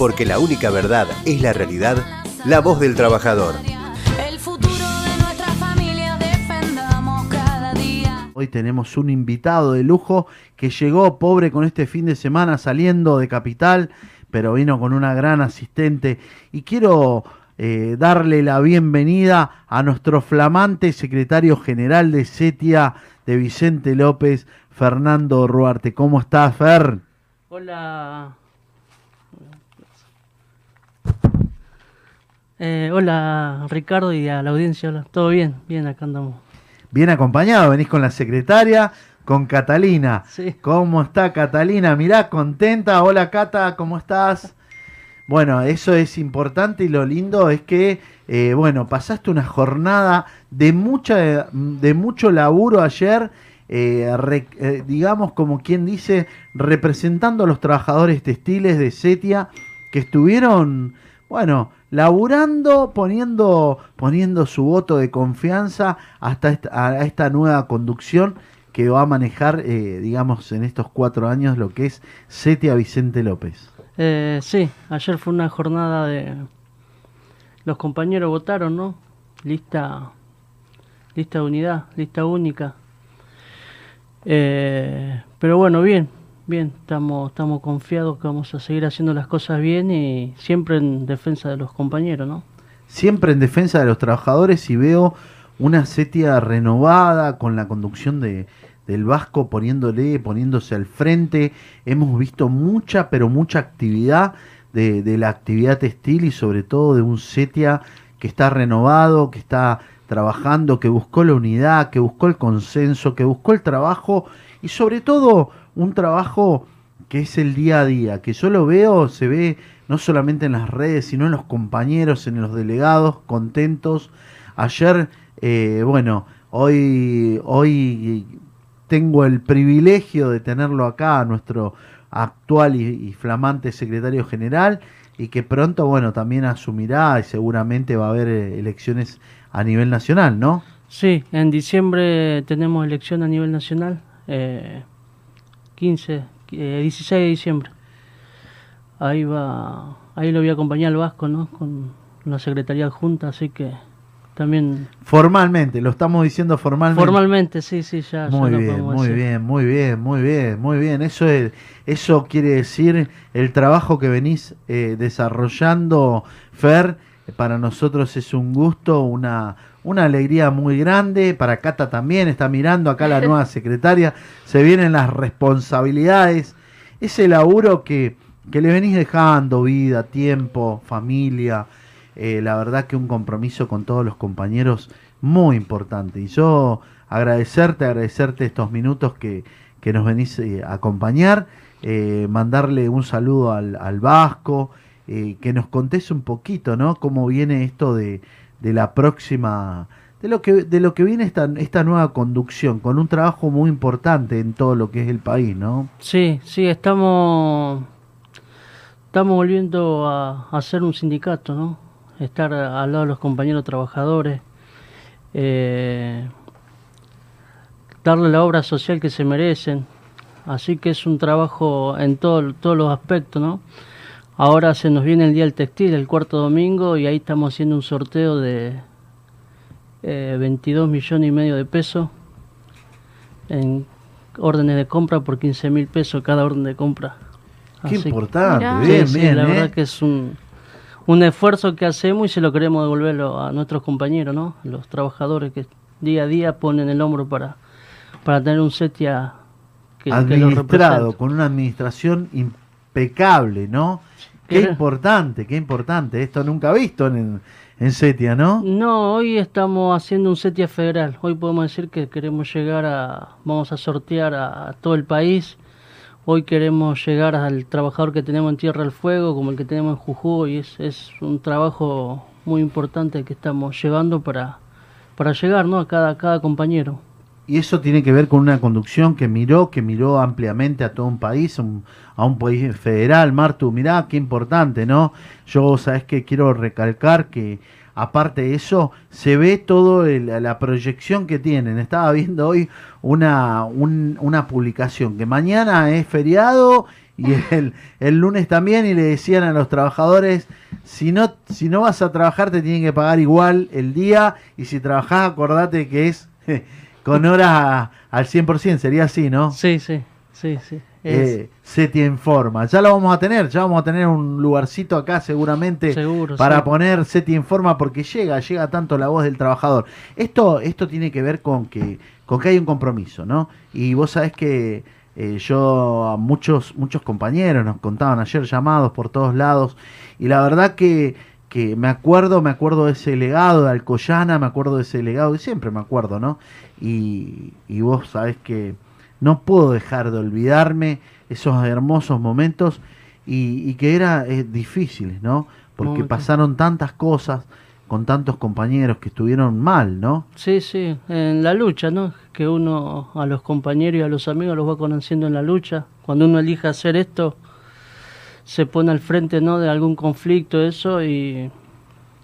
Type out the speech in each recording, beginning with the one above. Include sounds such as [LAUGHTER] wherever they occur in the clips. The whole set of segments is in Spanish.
porque la única verdad es la realidad, la voz del trabajador. El futuro de nuestra familia defendamos cada día. Hoy tenemos un invitado de lujo que llegó pobre con este fin de semana saliendo de Capital, pero vino con una gran asistente. Y quiero eh, darle la bienvenida a nuestro flamante secretario general de CETIA de Vicente López, Fernando Ruarte. ¿Cómo estás, Fer? Hola. Eh, hola Ricardo y a la audiencia, hola. todo bien, bien, acá andamos. Bien acompañado, venís con la secretaria, con Catalina. Sí. ¿Cómo está Catalina? Mirá, contenta. Hola Cata, ¿cómo estás? Bueno, eso es importante y lo lindo es que, eh, bueno, pasaste una jornada de, mucha, de mucho laburo ayer, eh, re- eh, digamos como quien dice, representando a los trabajadores textiles de Setia que estuvieron, bueno, laburando, poniendo, poniendo su voto de confianza hasta esta, a esta nueva conducción que va a manejar, eh, digamos, en estos cuatro años lo que es Setia Vicente López. Eh, sí, ayer fue una jornada de... Los compañeros votaron, ¿no? Lista, lista de unidad, lista única. Eh, pero bueno, bien, bien, estamos, estamos confiados que vamos a seguir haciendo las cosas bien y siempre en defensa de los compañeros, ¿no? Siempre en defensa de los trabajadores y veo una Setia renovada con la conducción de, del Vasco poniéndole, poniéndose al frente. Hemos visto mucha, pero mucha actividad de, de la actividad textil y sobre todo de un Setia que está renovado, que está trabajando, que buscó la unidad, que buscó el consenso, que buscó el trabajo y sobre todo un trabajo que es el día a día, que yo lo veo, se ve no solamente en las redes, sino en los compañeros, en los delegados, contentos. Ayer, eh, bueno, hoy, hoy tengo el privilegio de tenerlo acá, nuestro actual y, y flamante secretario general, y que pronto, bueno, también asumirá y seguramente va a haber eh, elecciones a nivel nacional, ¿no? Sí, en diciembre tenemos elección a nivel nacional, eh, 15, eh, 16 de diciembre. Ahí va, ahí lo voy a acompañar al Vasco, ¿no? Con la Secretaría Adjunta, así que también Formalmente, lo estamos diciendo formalmente. formalmente, sí, sí, ya, Muy bien, muy decir. bien, muy bien, muy bien, muy bien. Eso es, eso quiere decir el trabajo que venís eh, desarrollando, Fer. Para nosotros es un gusto, una, una alegría muy grande. Para Cata también está mirando acá la nueva [LAUGHS] secretaria. Se vienen las responsabilidades. Ese laburo que, que le venís dejando, vida, tiempo, familia. Eh, la verdad que un compromiso con todos los compañeros muy importante. Y yo agradecerte, agradecerte estos minutos que, que nos venís eh, a acompañar, eh, mandarle un saludo al, al Vasco, eh, que nos contés un poquito, ¿no? Cómo viene esto de, de la próxima, de lo que, de lo que viene esta, esta nueva conducción, con un trabajo muy importante en todo lo que es el país, ¿no? Sí, sí, estamos, estamos volviendo a, a ser un sindicato, ¿no? Estar al lado de los compañeros trabajadores, eh, darle la obra social que se merecen. Así que es un trabajo en todo, todos los aspectos, ¿no? Ahora se nos viene el Día del Textil, el cuarto domingo, y ahí estamos haciendo un sorteo de eh, 22 millones y medio de pesos en órdenes de compra por 15 mil pesos cada orden de compra. Qué Así- importante, Mirá. bien, Sí, sí, bien, la ¿eh? verdad que es un, un esfuerzo que hacemos y se lo queremos devolverlo a nuestros compañeros, ¿no? Los trabajadores que día a día ponen el hombro para, para tener un setia que, que administrado, con una administración impecable, ¿no? Qué importante, qué importante. Esto nunca visto en, en Setia, ¿no? No, hoy estamos haciendo un setia federal. Hoy podemos decir que queremos llegar a, vamos a sortear a, todo el país. Hoy queremos llegar al trabajador que tenemos en Tierra del Fuego, como el que tenemos en Jujuy. Es, es un trabajo muy importante que estamos llevando para, para llegar ¿no? a cada, cada compañero. Y eso tiene que ver con una conducción que miró, que miró ampliamente a todo un país, a un país federal. Martu, mirá qué importante, ¿no? Yo, sabes que quiero recalcar que aparte de eso, se ve todo el- la proyección que tienen. Estaba viendo hoy una, un- una publicación que mañana es feriado Y el, el lunes también y le decían a los trabajadores, si no, si no vas a trabajar te tienen que pagar igual el día y si trabajás acordate que es con horas a- al 100%, sería así, ¿no? Sí, sí, sí, sí. Eh, SETI Informa. Ya lo vamos a tener, ya vamos a tener un lugarcito acá seguramente Seguro, para sí. poner SETI Informa porque llega, llega tanto la voz del trabajador. Esto, esto tiene que ver con que, con que hay un compromiso, ¿no? Y vos sabés que eh, yo a muchos, muchos compañeros nos contaban ayer llamados por todos lados y la verdad que, que me acuerdo, me acuerdo de ese legado de Alcoyana, me acuerdo de ese legado y siempre me acuerdo, ¿no? Y, y vos sabés que no puedo dejar de olvidarme esos hermosos momentos y, y que era eh, difíciles, ¿no? Porque pasaron tantas cosas con tantos compañeros que estuvieron mal, ¿no? Sí, sí, en la lucha, ¿no? Que uno a los compañeros y a los amigos los va conociendo en la lucha. Cuando uno elige hacer esto, se pone al frente, ¿no? De algún conflicto, eso, y,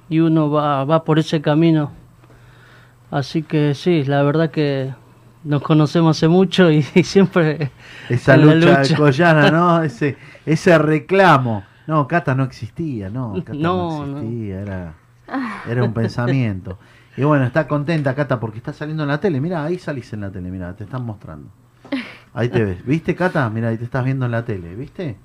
y uno va, va por ese camino. Así que sí, la verdad que nos conocemos hace mucho y, [LAUGHS] y siempre Esa la lucha, alcoyana, ¿no? [LAUGHS] Ese, ese reclamo. No, Cata no existía, no, Cata no, No, no. existía, Era, era un pensamiento. Y bueno, está contenta Cata porque está saliendo en la tele. Mira, ahí salís en la tele, mira, te están mostrando. Ahí te ves. ¿Viste, Cata? Mira, ahí te estás viendo en la tele, ¿viste?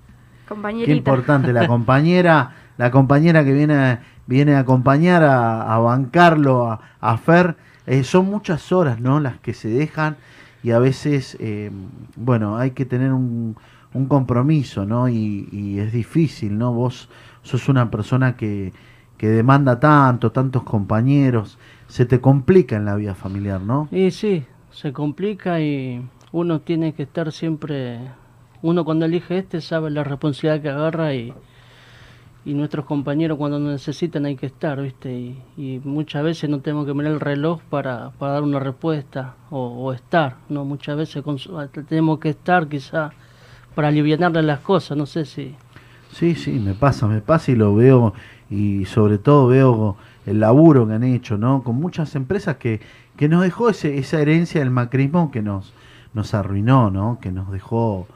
Qué Compañerita. importante, la compañera, la compañera que viene, a- viene a acompañar a, a bancarlo, a, a Fer, eh, son muchas horas, ¿no? Las que se dejan y a veces, eh, bueno, hay que tener un, un compromiso, ¿no? Y, y es difícil, ¿no? Vos sos una persona que, que demanda tanto, tantos compañeros, se te complica en la vida familiar, ¿no? Y sí, se complica y uno tiene que estar siempre, uno cuando elige este sabe la responsabilidad que agarra y, y nuestros compañeros cuando nos necesitan hay que estar, ¿viste? Y, muchas veces no tenemos que mirar el reloj para, para dar una respuesta o, estar, ¿no? Muchas veces su- tenemos que estar quizá para aliviarle las cosas, no sé si... Sí, sí, me pasa, me pasa y lo veo y sobre todo veo el laburo que han hecho, ¿no? Con muchas empresas que, que nos dejó ese, esa herencia del macrismo que nos, nos arruinó, ¿no? Que nos dejó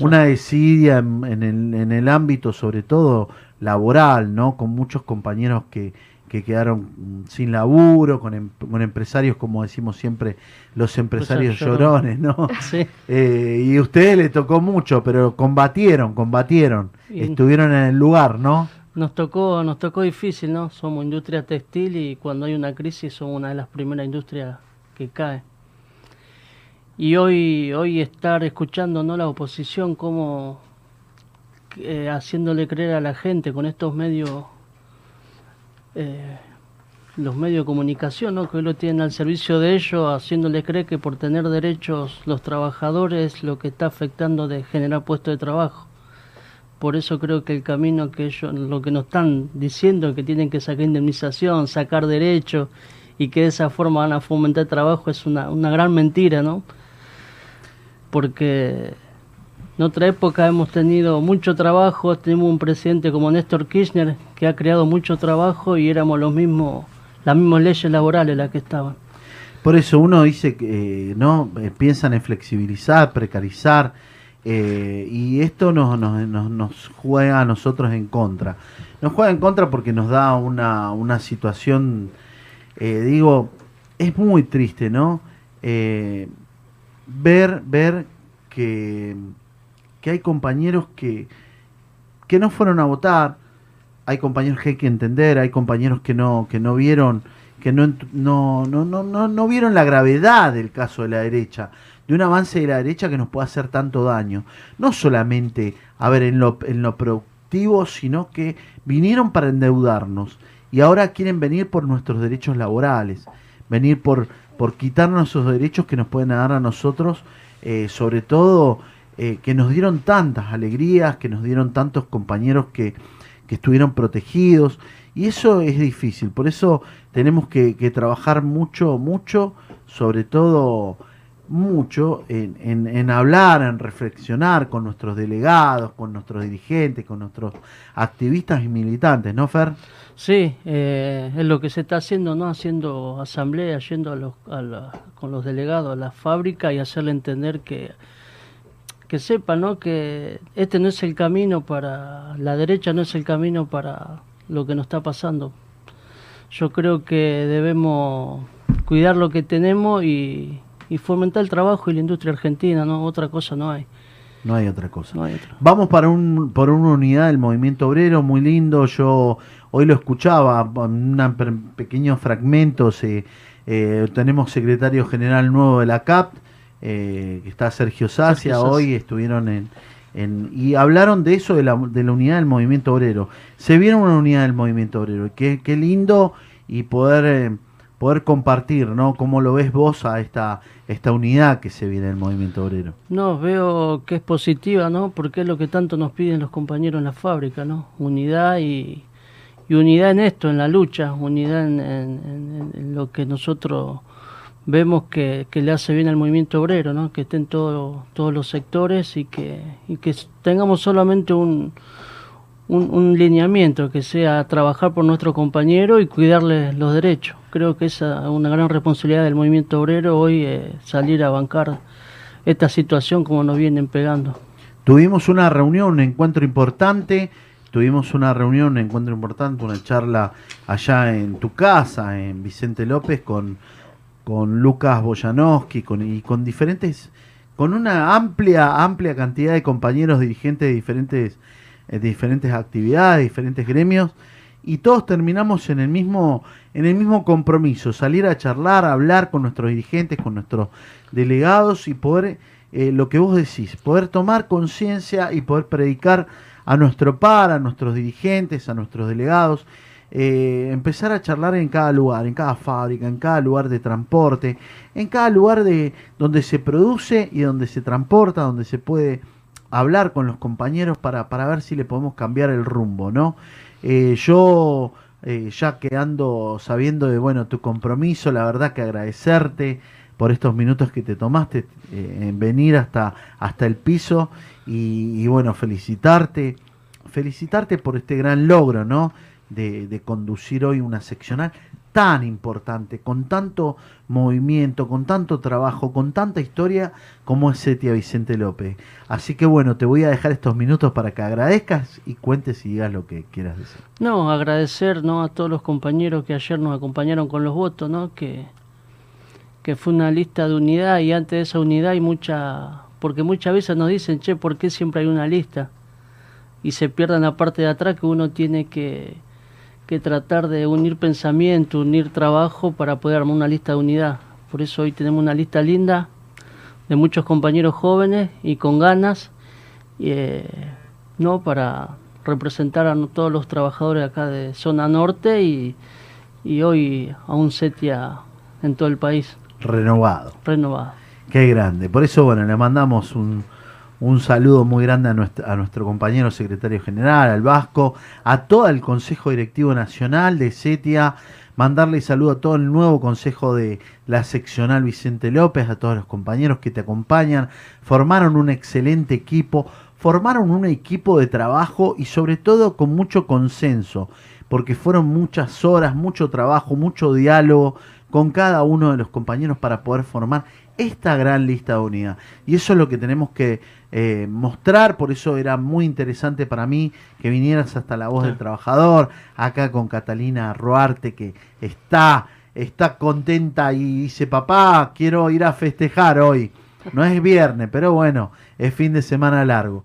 una desidia en, en el, en el ámbito sobre todo laboral, ¿no? Con muchos compañeros que, que quedaron mm, sin laburo, con, em- con empresarios, como decimos siempre, los empresarios llorones, ¿no? [LAUGHS] Sí. Eh, y a ustedes les tocó mucho, pero combatieron, combatieron, estuvieron en el lugar, ¿no? Nos tocó, nos tocó difícil, ¿no? Somos industria textil y cuando hay una crisis somos una de las primeras industrias que cae. Y hoy, hoy estar escuchando ¿no? la oposición como eh, haciéndole creer a la gente con estos medios, eh, los medios de comunicación, ¿no? que hoy lo tienen al servicio de ellos, haciéndole creer que por tener derechos los trabajadores lo que está afectando de generar puestos de trabajo. Por eso creo que el camino que ellos, lo que nos están diciendo, que tienen que sacar indemnización, sacar derechos y que de esa forma van a fomentar trabajo, es una, una gran mentira, ¿no? Porque en otra época hemos tenido mucho trabajo, tenemos un presidente como Néstor Kirchner que ha creado mucho trabajo y éramos los mismos, las mismas leyes laborales las que estaban. Por eso uno dice que, eh, ¿no? Eh, piensan en flexibilizar, precarizar, eh, y esto nos, juega a nosotros en contra. Nos juega en contra porque nos da una, una situación, digo, es muy triste, ¿no? Ver, ver que, que hay compañeros que, que no fueron a votar, hay compañeros que hay que entender, hay compañeros que no, que no vieron, que no, no, no, no, no vieron la gravedad del caso de la derecha, de un avance de la derecha que nos puede hacer tanto daño. No solamente, a ver, en lo, en lo productivo, sino que vinieron para endeudarnos y ahora quieren venir por nuestros derechos laborales, venir por, por quitarnos esos derechos que nos pueden dar a nosotros, eh, sobre todo eh, que nos dieron tantas alegrías, que nos dieron tantos compañeros que, que estuvieron protegidos. Y eso es difícil, por eso tenemos que, que trabajar mucho, mucho, sobre todo mucho en, hablar, en reflexionar con nuestros delegados, con nuestros dirigentes, con nuestros activistas y militantes, ¿no, Fer? Sí, eh, es lo que se está haciendo, ¿no? Haciendo asamblea, yendo a los, con los delegados a la fábrica y hacerle entender que, que sepan ¿no? que este no es el camino para, la derecha no es el camino para lo que nos está pasando. Yo creo que debemos cuidar lo que tenemos y, y fomentar el trabajo y la industria argentina, ¿no? Otra cosa no hay. No hay otra cosa. No hay otra. Vamos para un, por una unidad del movimiento obrero, muy lindo. Yo hoy lo escuchaba, en un per- pequeño fragmento. Se, eh, tenemos secretario general nuevo de la CAP, eh, que está Sergio Sacia. Sergio. Hoy estuvieron en, en- Y hablaron de eso, de la, de la unidad del movimiento obrero. Se vieron una unidad del movimiento obrero. Qué, qué lindo y poder, eh, poder compartir, ¿no? ¿Cómo lo ves vos a esta, esta unidad que se viene del movimiento obrero? No, veo que es positiva, ¿no? Porque es lo que tanto nos piden los compañeros en la fábrica, ¿no? Unidad y, y unidad en esto, en la lucha, unidad en, lo que nosotros vemos que, que le hace bien al movimiento obrero, ¿no? Que estén todo- todos los sectores y que, y que tengamos solamente un, un, lineamiento, que sea trabajar por nuestro compañero y cuidarle los derechos. Creo que es una gran responsabilidad del movimiento obrero hoy, eh, salir a bancar esta situación como nos vienen pegando. Tuvimos una reunión, un encuentro importante. Tuvimos una reunión, un encuentro importante, una charla allá en tu casa, en Vicente López, con, con Lucas Boyanowski y con diferentes, con una amplia, amplia cantidad de compañeros dirigentes de diferentes, eh, diferentes actividades, diferentes gremios, y todos terminamos en el mismo, en el mismo compromiso, salir a charlar, a hablar con nuestros dirigentes, con nuestros delegados y poder, eh, lo que vos decís, poder tomar conciencia y poder predicar a nuestro par, a nuestros dirigentes, a nuestros delegados, eh, empezar a charlar en cada lugar, en cada fábrica, en cada lugar de transporte, en cada lugar de donde se produce y donde se transporta, donde se puede hablar con los compañeros para, para ver si le podemos cambiar el rumbo, ¿no? Eh, yo eh, ya quedando sabiendo de bueno tu compromiso, la verdad que agradecerte por estos minutos que te tomaste eh, en venir hasta, hasta el piso y, bueno, felicitarte, felicitarte por este gran logro, ¿no? De, de conducir hoy una seccional tan importante, con tanto movimiento, con tanto trabajo, con tanta historia como es Setia Vicente López. Así que bueno, te voy a dejar estos minutos para que agradezcas y cuentes y digas lo que quieras decir. No, agradecer ¿no? a todos los compañeros que ayer nos acompañaron con los votos, ¿no? que, que fue una lista de unidad y antes de esa unidad hay mucha, porque muchas veces nos dicen, che, ¿por qué siempre hay una lista? Y se pierdan la parte de atrás que uno tiene que, que tratar de unir pensamiento, unir trabajo para poder armar una lista de unidad. Por eso hoy tenemos una lista linda de muchos compañeros jóvenes y con ganas, eh, ¿no? Para representar a todos los trabajadores acá de zona norte y, y hoy a un setia en todo el país Renovado. renovado. Qué grande. Por eso, bueno, le mandamos un, un saludo muy grande a nuestro, compañero secretario general, al Vasco, a todo el Consejo Directivo Nacional de SETIA, mandarle saludo a todo el nuevo Consejo de la Seccional Vicente López, a todos los compañeros que te acompañan, formaron un excelente equipo, formaron un equipo de trabajo y sobre todo con mucho consenso, porque fueron muchas horas, mucho trabajo, mucho diálogo con cada uno de los compañeros para poder formar esta gran lista de unidad. Y eso es lo que tenemos que eh, mostrar, por eso era muy interesante para mí que vinieras hasta la voz del trabajador, acá con Catalina Roarte, que está, está contenta y dice, papá, quiero ir a festejar hoy. No es viernes, pero bueno, es fin de semana largo.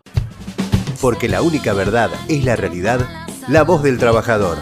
Porque la única verdad es la realidad, la voz del trabajador.